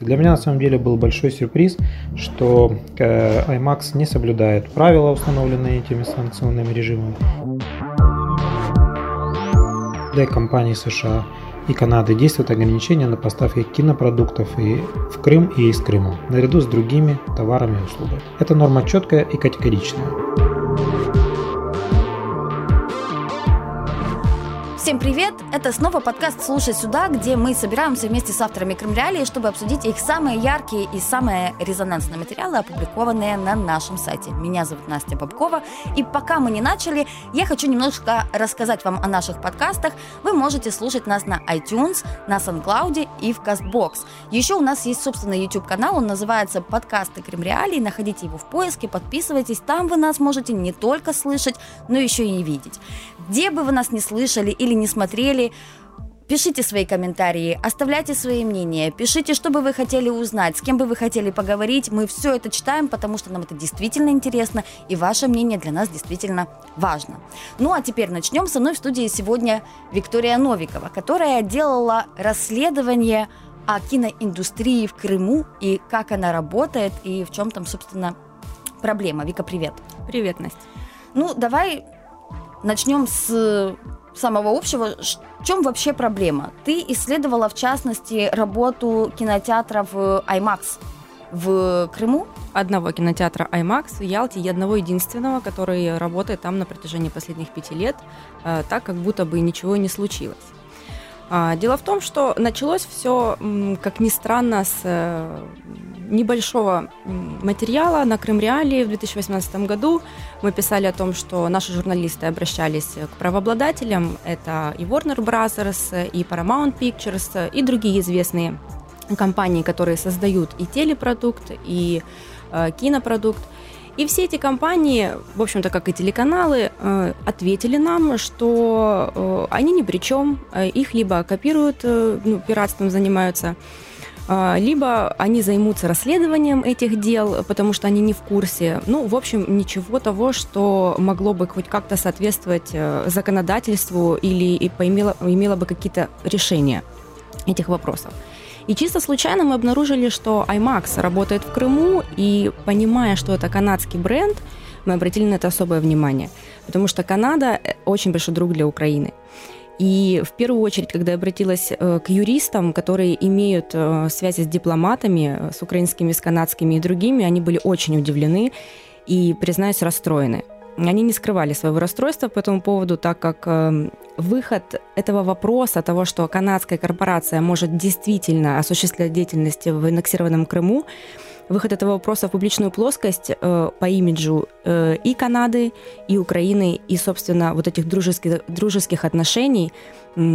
Для меня на самом деле был большой сюрприз, что э, IMAX не соблюдает правила, установленные этими санкционными режимами. Для компаний США и Канады действуют ограничения на поставки кинопродуктов и в Крым и из Крыма, наряду с другими товарами и услугами. Эта норма четкая и категоричная. Всем привет! Это снова подкаст «Слушай сюда», где мы собираемся вместе с авторами Кремреалии, чтобы обсудить их самые яркие и самые резонансные материалы, опубликованные на нашем сайте. Меня зовут Настя Бабкова, и пока мы не начали, я хочу немножко рассказать вам о наших подкастах. Вы можете слушать нас на iTunes, на SoundCloud и в CastBox. Еще у нас есть собственный YouTube-канал, он называется «Подкасты Кремреалии». Находите его в поиске, подписывайтесь. Там вы нас можете не только слышать, но еще и видеть. Где бы вы нас не слышали или не смотрели, Пишите свои комментарии, оставляйте свои мнения, пишите, что бы вы хотели узнать, с кем бы вы хотели поговорить. Мы все это читаем, потому что нам это действительно интересно, и ваше мнение для нас действительно важно. Ну а теперь начнем. Со мной в студии сегодня Виктория Новикова, которая делала расследование о киноиндустрии в Крыму и как она работает, и в чем там, собственно, проблема. Вика, привет. Привет, Настя. Ну, давай начнем с самого общего, в чем вообще проблема? Ты исследовала, в частности, работу кинотеатров IMAX в Крыму? Одного кинотеатра IMAX в Ялте и одного единственного, который работает там на протяжении последних пяти лет, э, так как будто бы ничего не случилось. А, дело в том, что началось все, как ни странно, с э, небольшого материала на Крым Реалии в 2018 году. Мы писали о том, что наши журналисты обращались к правообладателям. Это и Warner Bros., и Paramount Pictures, и другие известные компании, которые создают и телепродукт, и э, кинопродукт. И все эти компании, в общем-то, как и телеканалы, э, ответили нам, что э, они ни при чем, э, их либо копируют, ну, пиратством занимаются, либо они займутся расследованием этих дел, потому что они не в курсе. Ну, в общем, ничего того, что могло бы хоть как-то соответствовать законодательству или имело, имело бы какие-то решения этих вопросов. И чисто случайно мы обнаружили, что IMAX работает в Крыму, и понимая, что это канадский бренд, мы обратили на это особое внимание, потому что Канада э, очень большой друг для Украины. И в первую очередь, когда я обратилась э, к юристам, которые имеют э, связи с дипломатами, с украинскими, с канадскими и другими, они были очень удивлены и, признаюсь, расстроены. Они не скрывали своего расстройства по этому поводу, так как эм, выход этого вопроса, того, что канадская корпорация может действительно осуществлять деятельность в аннексированном Крыму, выход этого вопроса в публичную плоскость э, по имиджу э, и Канады, и Украины, и, собственно, вот этих дружеских, дружеских отношений,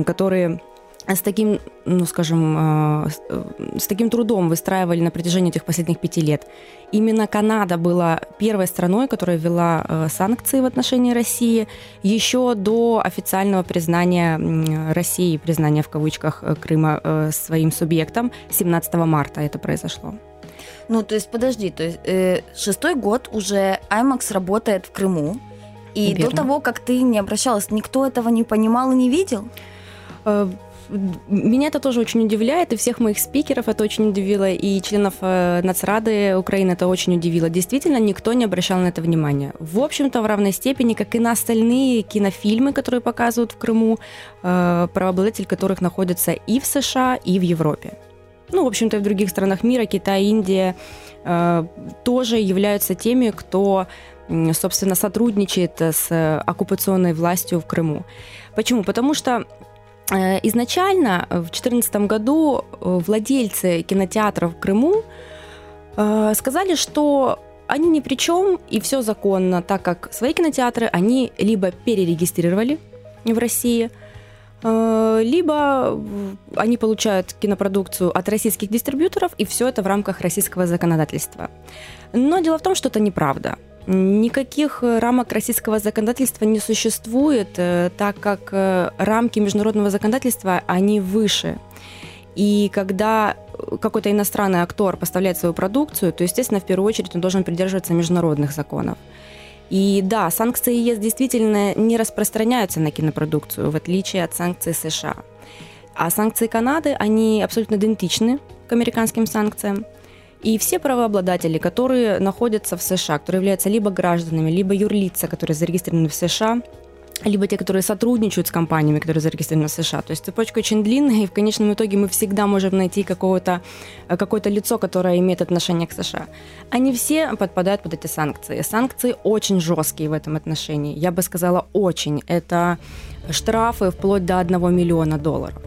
которые с таким, ну, скажем, э, э, с таким трудом выстраивали на протяжении этих последних пяти лет. Именно Канада была первой страной, которая ввела э, санкции в отношении России еще до официального признания России, признания в кавычках Крыма своим субъектом 17 марта это произошло. Ну, то есть, подожди, то есть э, шестой год уже IMAX работает в Крыму, и Верно. до того, как ты не обращалась, никто этого не понимал и не видел? Меня это тоже очень удивляет, и всех моих спикеров это очень удивило, и членов э, Нацрады Украины это очень удивило. Действительно, никто не обращал на это внимания. В общем-то, в равной степени, как и на остальные кинофильмы, которые показывают в Крыму, э, правообладатель которых находится и в США, и в Европе. Ну, в общем-то, и в других странах мира, Китай, Индия, э, тоже являются теми, кто, собственно, сотрудничает с оккупационной властью в Крыму. Почему? Потому что изначально в 2014 году э, владельцы кинотеатров в Крыму э, сказали, что они ни при чем и все законно, так как свои кинотеатры они либо перерегистрировали в России, либо они получают кинопродукцию от российских дистрибьюторов, и все это в рамках российского законодательства. Но дело в том, что это неправда. Никаких э, рамок российского законодательства не существует, э, так как э, рамки международного законодательства, они выше. И когда какой-то иностранный актор поставляет свою продукцию, то, естественно, в первую очередь он должен придерживаться международных законов. И да, санкции ЕС действительно не распространяются на кинопродукцию, в отличие от санкций США. А санкции Канады, они абсолютно идентичны к американским санкциям. И все правообладатели, которые находятся в США, которые являются либо гражданами, либо юрлица, которые зарегистрированы в США, либо те, которые сотрудничают с компаниями, которые зарегистрированы в США. То есть цепочка очень длинная, и в конечном итоге мы всегда можем найти какого-то, э, какое-то лицо, которое имеет отношение к США. Они все подпадают под эти санкции. Санкции очень жесткие в этом отношении. Я бы сказала, очень. Это штрафы вплоть до 1 миллиона долларов.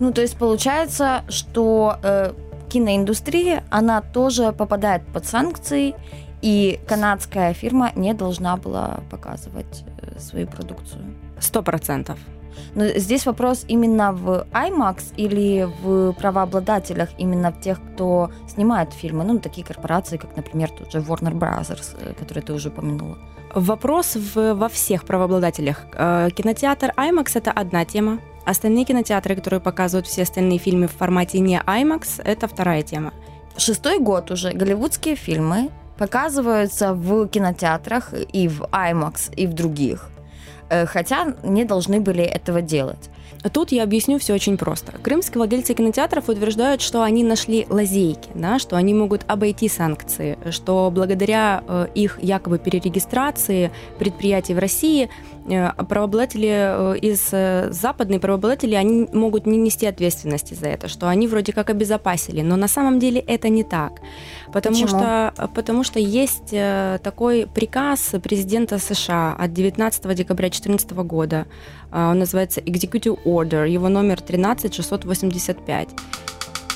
Ну, то есть получается, что э, киноиндустрия, она тоже попадает под санкции, и канадская фирма не должна была показывать э, свою продукцию. Сто процентов. Но здесь вопрос именно в IMAX или в правообладателях, именно в тех, кто снимает фильмы, ну, такие корпорации, как, например, тот же Warner Brothers, э, который ты уже упомянула. Вопрос в, во всех правообладателях. Э, кинотеатр IMAX – это одна тема. Остальные кинотеатры, которые показывают все остальные фильмы в формате не IMAX – это вторая тема. Шестой год уже голливудские фильмы показываются в кинотеатрах и в IMAX, и в других. Э, хотя не должны были этого делать. Тут я объясню все очень просто. Крымские владельцы кинотеатров утверждают, что они нашли лазейки, да, что они могут обойти санкции, что благодаря э, их якобы перерегистрации предприятий в России Э, правообладатели э, из западные правообладатели, они могут не нести ответственности за это, что они вроде как обезопасили, но на самом деле это не так. Потому Почему? что, потому что есть такой приказ президента США от 19 декабря 2014 года, он называется Executive Order, его номер 13685.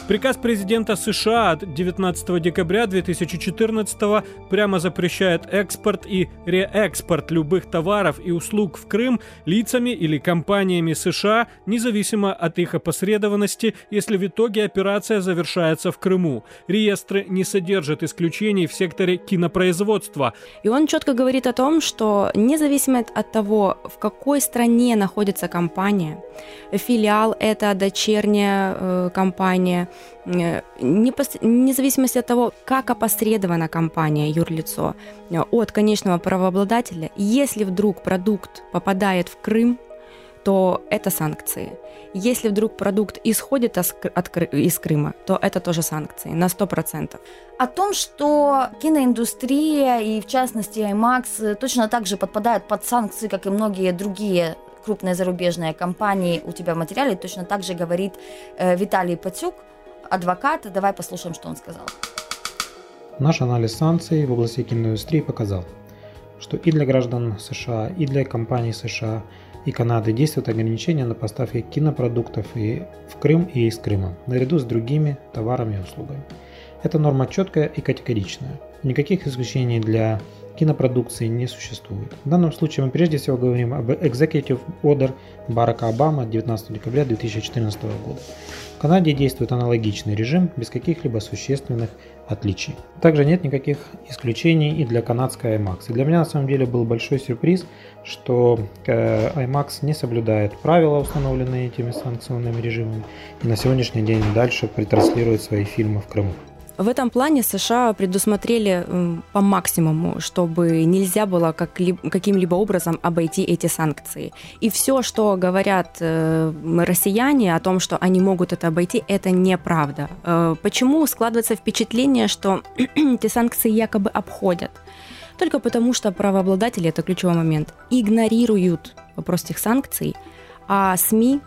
Приказ президента США от 19 декабря 2014 прямо запрещает экспорт и реэкспорт любых товаров и услуг в Крым лицами или компаниями США, независимо от их опосредованности, если в итоге операция завершается в Крыму. Реестры не содержат исключений в секторе кинопроизводства. И он четко говорит о том, что независимо от того, в какой стране находится компания, филиал это дочерняя э, компания, вне зависимости от того, как опосредована компания, юрлицо, э, от конечного правообладателя, если вдруг продукт попадает в Крым, то это санкции. Если вдруг продукт исходит из Крыма, то это тоже санкции на 100%. О том, что киноиндустрия и, в частности, IMAX э, точно так же подпадают под санкции, как и многие другие крупные зарубежные компании у тебя в материале, точно так же говорит э, Виталий Патюк – адвокат. Давай послушаем, что он сказал. Наш анализ санкций в области киноиндустрии показал, что и для граждан США, и для компаний США и Канады действуют ограничения на поставки кинопродуктов и в Крым и из Крыма, наряду с другими товарами и услугами. Эта норма четкая и категоричная. Никаких исключений для кинопродукции не существует. В данном случае мы прежде всего говорим об Executive Order Барака Обама 19 декабря 2014 года. В Канаде действует аналогичный режим без каких-либо существенных отличий. Также нет никаких исключений и для канадской IMAX. И для меня на самом деле был большой сюрприз, что э, IMAX не соблюдает правила, установленные этими санкционными режимами, и на сегодняшний день дальше ретранслирует свои фильмы в Крыму. В этом плане США предусмотрели по максимуму, чтобы нельзя было каким-либо образом обойти эти санкции. И все, что говорят э, россияне о том, что они могут это обойти, это неправда. Э, почему складывается впечатление, что эти санкции якобы обходят? Только потому, что правообладатели, это ключевой момент, игнорируют вопрос этих санкций, а СМИ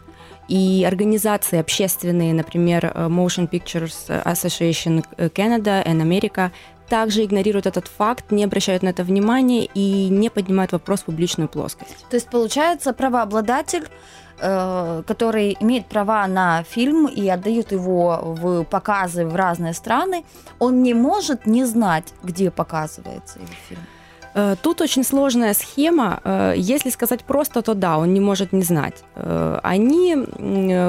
и организации общественные, например, э, Motion Pictures Association Canada и America, также игнорируют этот факт, не обращают на это внимания и не поднимают вопрос в публичную плоскость. То есть, получается, правообладатель э, который имеет права на фильм и отдают его в показы в разные страны, он не может не знать, где показывается его фильм. Э, тут очень сложная схема. Э, если сказать просто, то да, он не может не знать. Э, они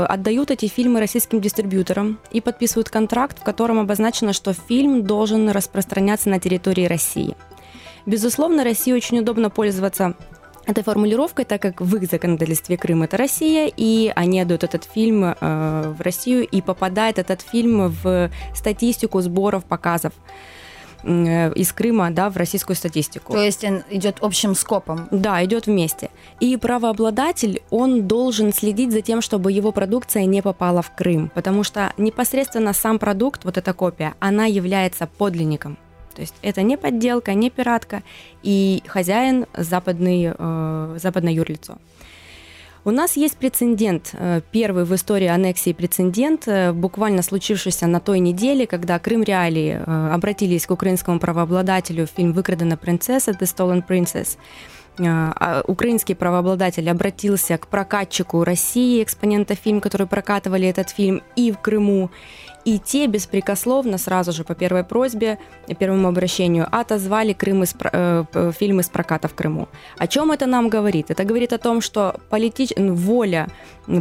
отдают эти фильмы российским дистрибьюторам и подписывают контракт, в котором обозначено, что фильм должен распространяться на территории России. Безусловно, России очень удобно пользоваться этой формулировкой, так как в их законодательстве Крым это Россия, и они отдают этот фильм в Россию, и попадает этот фильм в статистику сборов показов из Крыма да, в российскую статистику. То есть он идет общим скопом? Да, идет вместе. И правообладатель, он должен следить за тем, чтобы его продукция не попала в Крым, потому что непосредственно сам продукт, вот эта копия, она является подлинником. То есть это не подделка, не пиратка, и хозяин западный, э, западное юрлицо. У нас есть прецедент, э, первый в истории аннексии прецедент, э, буквально случившийся на той неделе, когда Крым Реалии э, обратились к украинскому правообладателю в фильм «Выкрадена принцесса» «The Stolen Princess», украинский правообладатель обратился к прокатчику России, экспонента фильм, которые прокатывали этот фильм и в Крыму, и те беспрекословно, сразу же по первой просьбе, первому обращению, отозвали Крым из, э, фильм из проката в Крыму. О чем это нам говорит? Это говорит о том, что политич... воля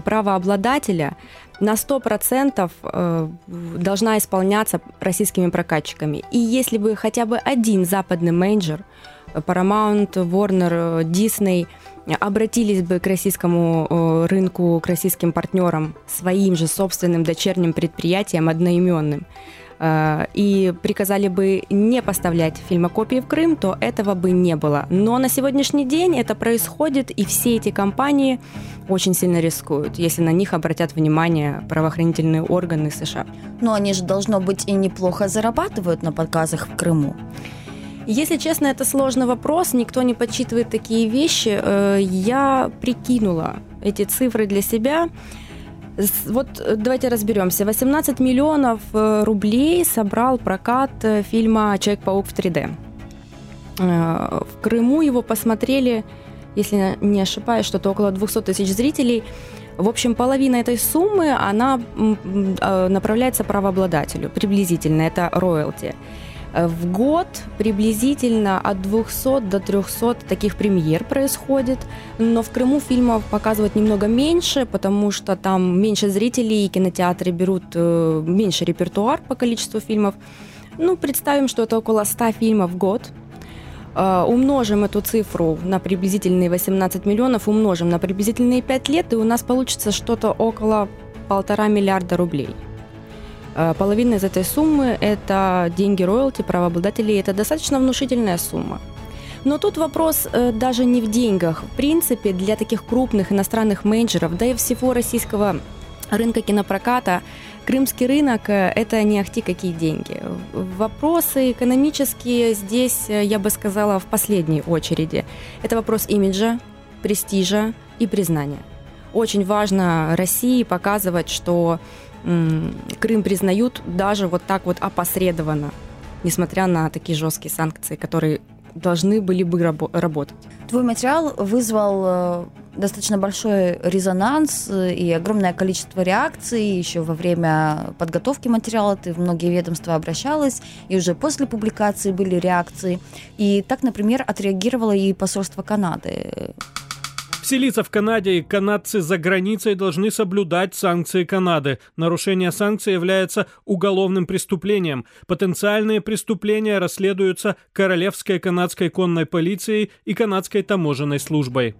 правообладателя на 100% э, должна исполняться российскими прокатчиками. И если бы хотя бы один западный менеджер, Paramount, Warner, Disney – обратились бы к российскому э, рынку, к российским партнерам, своим же собственным дочерним предприятиям одноименным, э, и приказали бы не поставлять фильмокопии в Крым, то этого бы не было. Но на сегодняшний день это происходит, и все эти компании очень сильно рискуют, если на них обратят внимание правоохранительные органы США. Но они же, должно быть, и неплохо зарабатывают на показах в Крыму. Если честно, это сложный вопрос, никто не подсчитывает такие вещи. Э, я прикинула эти цифры для себя. Вот э, давайте разберемся. 18 миллионов э, рублей собрал прокат фильма «Человек-паук в 3D». В Крыму его посмотрели, если не ошибаюсь, что-то около 200 тысяч зрителей. В общем, половина этой суммы, она направляется правообладателю, приблизительно, это роялти. В год приблизительно от 200 до 300 таких премьер происходит, но в Крыму фильмов показывают немного меньше, потому что там меньше зрителей, и кинотеатры берут э, меньше репертуар по количеству фильмов. Ну, представим, что это около 100 фильмов в год. Э, умножим эту цифру на приблизительные 18 миллионов, умножим на приблизительные 5 лет, и у нас получится что-то около полтора миллиарда рублей. Э, половина из этой суммы – это деньги роялти правообладателей. Это достаточно внушительная сумма. Но тут вопрос э, даже не в деньгах. В принципе, для таких крупных иностранных менеджеров, да и всего российского рынка кинопроката, крымский рынок э, – это не ахти какие деньги. Вопросы экономические здесь, я бы сказала, в последней очереди. Это вопрос имиджа, престижа и признания. Очень важно России показывать, что Крым признают даже вот так вот опосредованно, несмотря на такие жесткие санкции, которые должны были бы рабо- работать. Твой материал вызвал э, достаточно большой резонанс э, и огромное количество реакций. Еще во время подготовки материала ты в многие ведомства обращалась, и уже после публикации были реакции. И так, например, отреагировало и посольство Канады. Вселиться в Канаде и канадцы за границей должны соблюдать санкции Канады. Нарушение санкций является уголовным преступлением. Потенциальные преступления расследуются Королевской канадской конной полицией и канадской таможенной службой.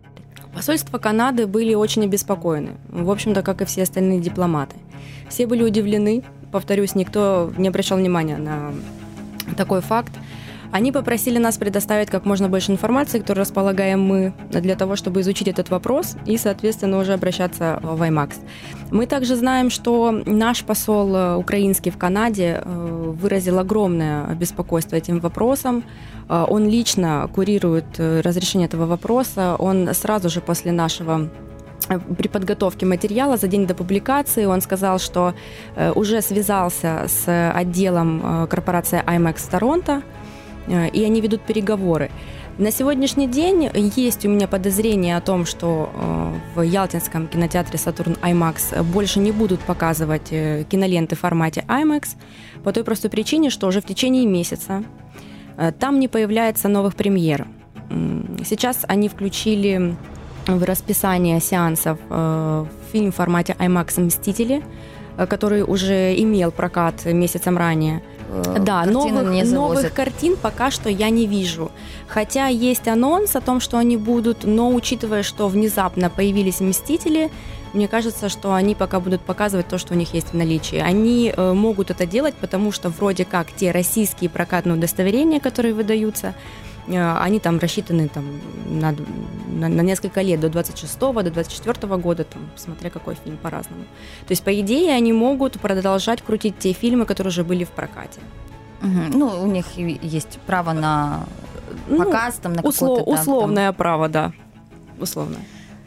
Посольства Канады были очень обеспокоены, в общем-то, как и все остальные дипломаты. Все были удивлены, повторюсь, никто не обращал внимания на такой факт. Они попросили нас предоставить как можно больше информации, которую располагаем мы, для того, чтобы изучить этот вопрос и, соответственно, уже обращаться в IMAX. Мы также знаем, что наш посол э, украинский в Канаде э, выразил огромное беспокойство этим вопросом. Э, он лично курирует разрешение этого вопроса. Он сразу же после нашего при подготовке материала за день до публикации он сказал, что уже связался с отделом корпорации IMAX Торонто, Э, и они ведут переговоры. На сегодняшний день есть у меня подозрение о том, что э, в Ялтинском кинотеатре «Сатурн IMAX» больше не будут показывать э, киноленты в формате IMAX по той простой причине, что уже в течение месяца там не появляется новых премьер. Сейчас они включили в расписание сеансов фильм в формате IMAX «Мстители», который уже имел прокат месяцем ранее. Э, Да, картины новых, не завозят. новых картин пока что я не вижу. Хотя есть анонс о том, что они будут, но учитывая, что внезапно появились «Мстители», мне кажется, что они пока будут показывать то, что у них есть в наличии. Они э, могут это делать, потому что вроде как те российские прокатные удостоверения, которые выдаются, они там рассчитаны там, на, на, на несколько лет, до 26 до 24 года, там, смотря какой фильм по-разному. То есть, по идее, они могут продолжать крутить те фильмы, которые уже были в прокате. Мгм. Ну, у них есть право на Ну, показ, там, на Услов- какой-то там- условное право, да. Условное.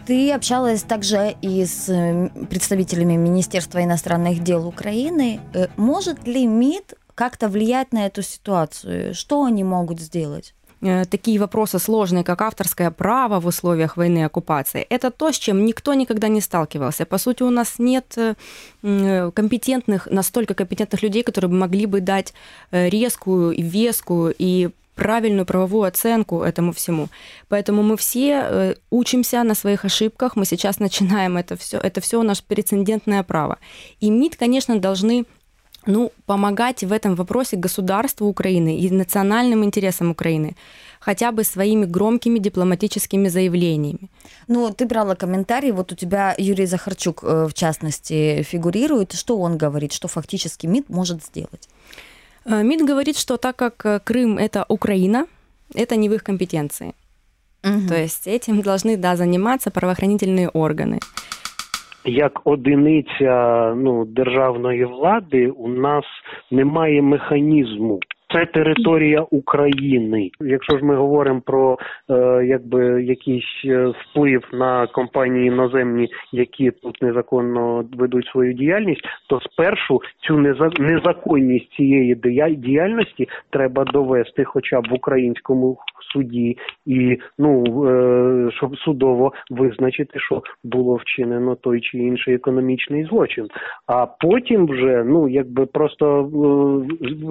Ты общалась также и с э, представителями Министерства иностранных дел Украины. Э, Может ли МИД как-то влиять на эту ситуацию? Что они могут сделать? Э, Такие вопросы сложные, как авторское право в условиях войны и оккупации, это то, с чем никто никогда не сталкивался. По сути, у нас нет э, м, компетентных, настолько компетентных людей, которые могли бы дать э, резкую и вескую и правильную правовую оценку этому всему. Поэтому мы все э, учимся на своих ошибках, мы сейчас начинаем это все, это все наше прецедентное право. И МИД, конечно, должны ну, помогать в этом вопросе государству Украины и национальным интересам Украины хотя бы своими громкими дипломатическими заявлениями. Ну, ты брала комментарий, вот у тебя Юрий Захарчук, э, в частности, фигурирует. Что он говорит, что фактически МИД может сделать? Э, МИД говорит, что так как э, Крым это Украина, это не в их компетенции. Мгм. То есть этим должны да, заниматься правоохранительные органы як одиниця ну, державної влади у нас немає механізму. Це територія України. Якщо ж ми говоримо про е, якби якийсь е, вплив на компанії іноземні, які тут незаконно ведуть свою діяльність, то спершу цю неза- незаконність цієї діяльності треба довести, хоча б в українському суді, і ну е, щоб судово визначити, що було вчинено той чи інший економічний злочин. А потім вже ну якби просто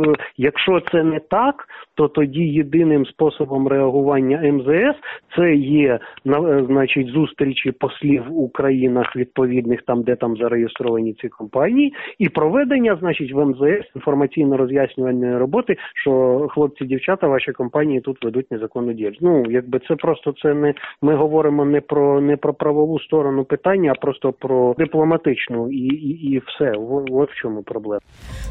е, якщо це не так, то тоді єдиним способом реагування МЗС це є е, значить зустрічі послів у країнах відповідних там, де там зареєстровані ці компанії, і проведення, значить, в МЗС інформаційно-роз'яснювальної роботи, що хлопці, дівчата, ваші компанії тут ведуть незаконну діяльність. Ну якби це просто це не ми говоримо не про не про правову сторону питання, а просто про дипломатичну і, і, і все. От в чому проблема.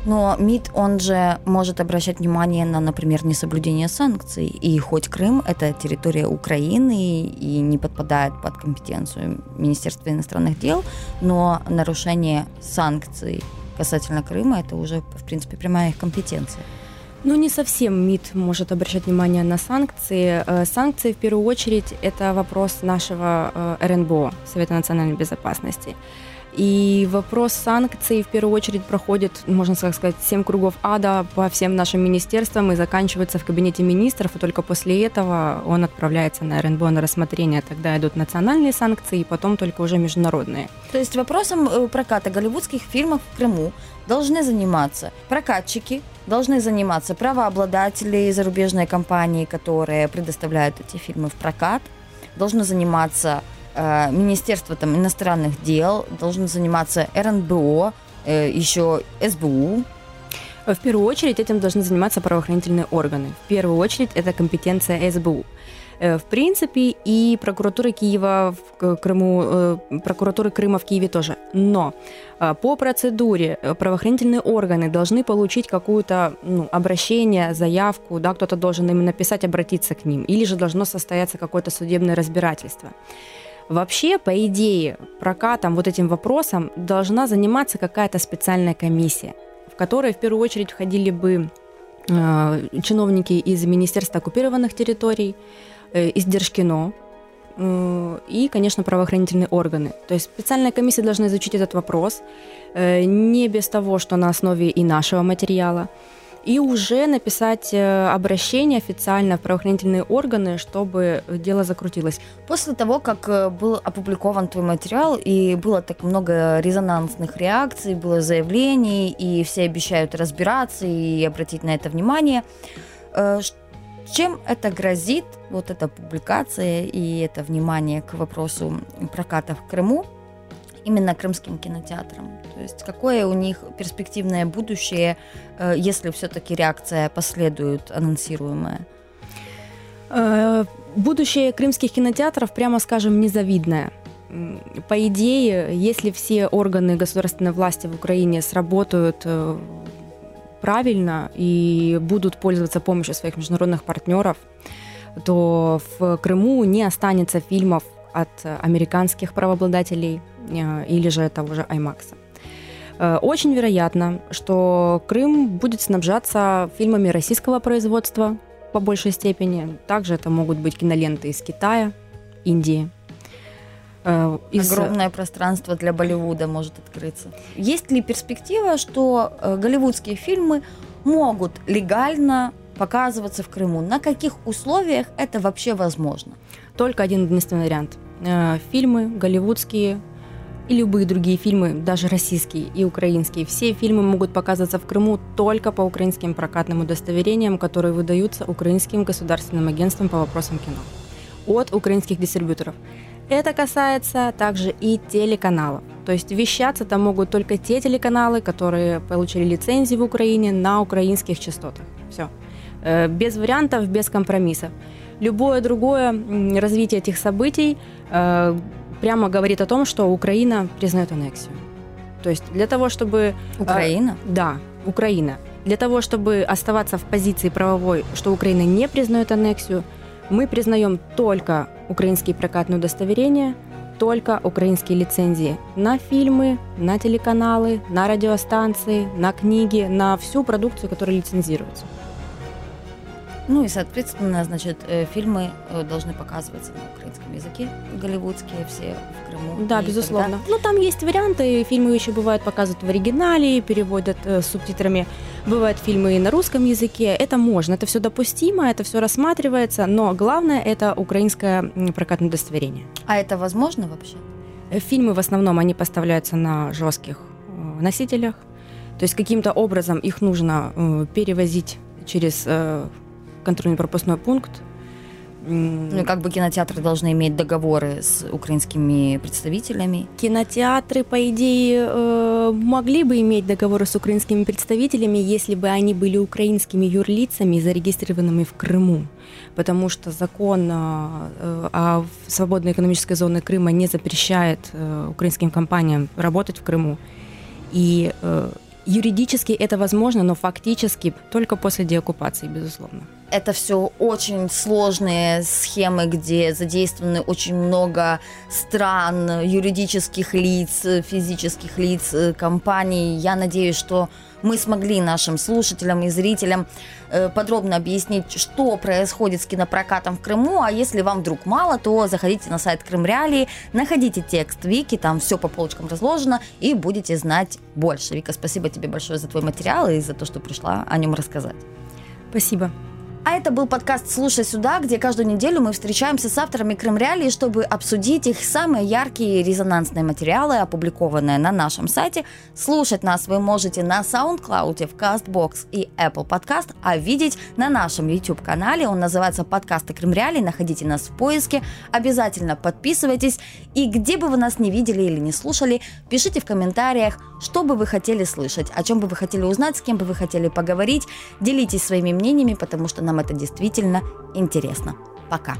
Но МИД, он же может обращать внимание на, например, несоблюдение санкций. И хоть Крым – это территория Украины и не подпадает под компетенцию Министерства иностранных дел, но нарушение санкций касательно Крыма – это уже, в принципе, прямая их компетенция. Ну, не совсем МИД может обращать внимание на санкции. Э, Санкции, в первую очередь, это вопрос нашего э, РНБО, Совета национальной безопасности. И вопрос санкций, в первую очередь, проходит, можно сказать, семь кругов ада по всем нашим министерствам и заканчивается в кабинете министров, и только после этого он отправляется на РНБО на рассмотрение. Тогда идут национальные санкции, и потом только уже международные. То есть вопросом э, проката голливудских фильмов в Крыму должны заниматься прокатчики, должны заниматься правообладатели зарубежной компании, которые предоставляют эти фильмы в прокат, должно заниматься Министерство там, иностранных дел, должно заниматься РНБО, э, еще СБУ. В первую очередь этим должны заниматься правоохранительные органы. В первую очередь это компетенция СБУ. Э, В принципе, и прокуратура Киева в Крыму, э, прокуратуры Крыма в Киеве тоже. Но э, по процедуре э, правоохранительные органы должны получить какое-то ну, обращение, заявку, да, кто-то должен им написать, обратиться к ним, или же должно состояться какое-то судебное разбирательство. Вообще, по идее, прокатом, вот этим вопросом должна заниматься какая-то специальная комиссия, в которой в первую очередь входили бы э, чиновники из Министерства оккупированных территорий, э, из Держкино э, и, конечно, правоохранительные органы. То есть специальная комиссия должна изучить этот вопрос не без того, что на основе и нашего материала, и уже написать э, обращение официально в правоохранительные органы, чтобы дело закрутилось. После того, как э, был опубликован твой материал, и было так много резонансных реакций, было заявлений, и все обещают разбираться и обратить на это внимание, э, чем это грозит, вот эта публикация и это внимание к вопросу проката в Крыму, именно крымским кинотеатрам? То есть какое у них перспективное будущее, э, если все-таки реакция последует анонсируемая? Э, будущее крымских кинотеатров, прямо скажем, незавидное. По идее, если все органы государственной власти в Украине сработают э, правильно и будут пользоваться помощью своих международных партнеров, то в Крыму не останется фильмов от американских правообладателей или же того же IMAX. Э, очень вероятно, что Крым будет снабжаться фильмами российского производства по большей степени. Также это могут быть киноленты из Китая, Индии. Э, из... Огромное пространство для Болливуда может открыться. Есть ли перспектива, что голливудские фильмы могут легально показываться в Крыму? На каких условиях это вообще возможно? Только один единственный вариант. Э, фильмы голливудские и любые другие фильмы, даже российские и украинские, все фильмы могут показываться в Крыму только по украинским прокатным удостоверениям, которые выдаются Украинским государственным агентством по вопросам кино от украинских дистрибьюторов. Это касается также и телеканалов. То есть вещаться там могут только те телеканалы, которые получили лицензии в Украине на украинских частотах. Все. Э, без вариантов, без компромиссов. Любое другое развитие этих событий э, прямо говорит о том, что Украина признает аннексию. То есть для того, чтобы... Э, Украина? Да, Украина. Для того, чтобы оставаться в позиции правовой, что Украина не признает аннексию, мы признаем только украинские прокатные удостоверения, только украинские лицензии на фильмы, на телеканалы, на радиостанции, на книги, на всю продукцию, которая лицензируется. Ну и, соответственно, значит, э, фильмы э, должны показываться на украинском языке, голливудские все в Крыму. Да, безусловно. Когда... Ну, там есть варианты. Фильмы еще бывают показывают в оригинале, переводят э, с субтитрами. Бывают фильмы и на русском языке. Это можно, это все допустимо, это все рассматривается, но главное это украинское прокатное удостоверение. А это возможно вообще? Фильмы в основном, они поставляются на жестких носителях. То есть каким-то образом их нужно перевозить через контрольно-пропускной пункт. Ну, как бы кинотеатры должны иметь договоры с украинскими представителями. Кинотеатры, по идее, э, могли бы иметь договоры с украинскими представителями, если бы они были украинскими юрлицами, зарегистрированными в Крыму. Потому что закон э, о свободной экономической зоне Крыма не запрещает э, украинским компаниям работать в Крыму. И юридически это возможно, но фактически только после деоккупации, безусловно это все очень сложные схемы, где задействованы очень много стран, юридических лиц, физических лиц, компаний. Я надеюсь, что мы смогли нашим слушателям и зрителям э, подробно объяснить, что происходит с кинопрокатом в Крыму. А если вам вдруг мало, то заходите на сайт Крым Реалии, находите текст Вики, там все по полочкам разложено, и будете знать больше. Вика, спасибо тебе большое за твой материал и за то, что пришла о нем рассказать. Спасибо. А это был подкаст «Слушай сюда», где каждую неделю мы встречаемся с авторами Крым Реалии, чтобы обсудить их самые яркие резонансные материалы, опубликованные на нашем сайте. Слушать нас вы можете на SoundCloud, в CastBox и Apple Podcast, а видеть на нашем YouTube-канале. Он называется «Подкасты Крым Реалии». Находите нас в поиске. Обязательно подписывайтесь. И где бы вы нас не видели или не слушали, пишите в комментариях, что бы вы хотели слышать, о чем бы вы хотели узнать, с кем бы вы хотели поговорить. Делитесь своими мнениями, потому что нам это действительно интересно. Пока.